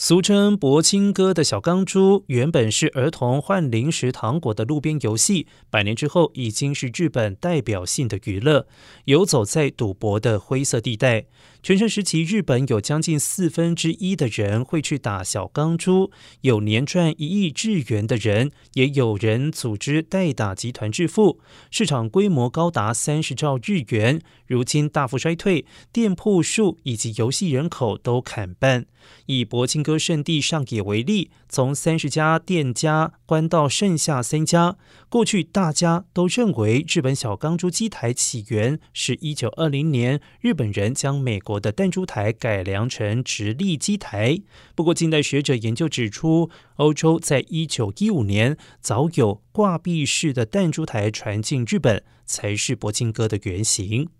俗称博青哥的小钢珠，原本是儿童换零食糖果的路边游戏，百年之后已经是日本代表性的娱乐，游走在赌博的灰色地带。全盛时期，日本有将近四分之一的人会去打小钢珠，有年赚一亿日元的人，也有人组织代打集团致富，市场规模高达三十兆日元。如今大幅衰退，店铺数以及游戏人口都砍半。以博青哥圣地上野为例，从三十家店家关到剩下三家。过去大家都认为日本小钢珠机台起源是一九二零年日本人将美国的弹珠台改良成直立机台。不过近代学者研究指出，欧洲在一九一五年早有挂壁式的弹珠台传进日本，才是博金哥的原型。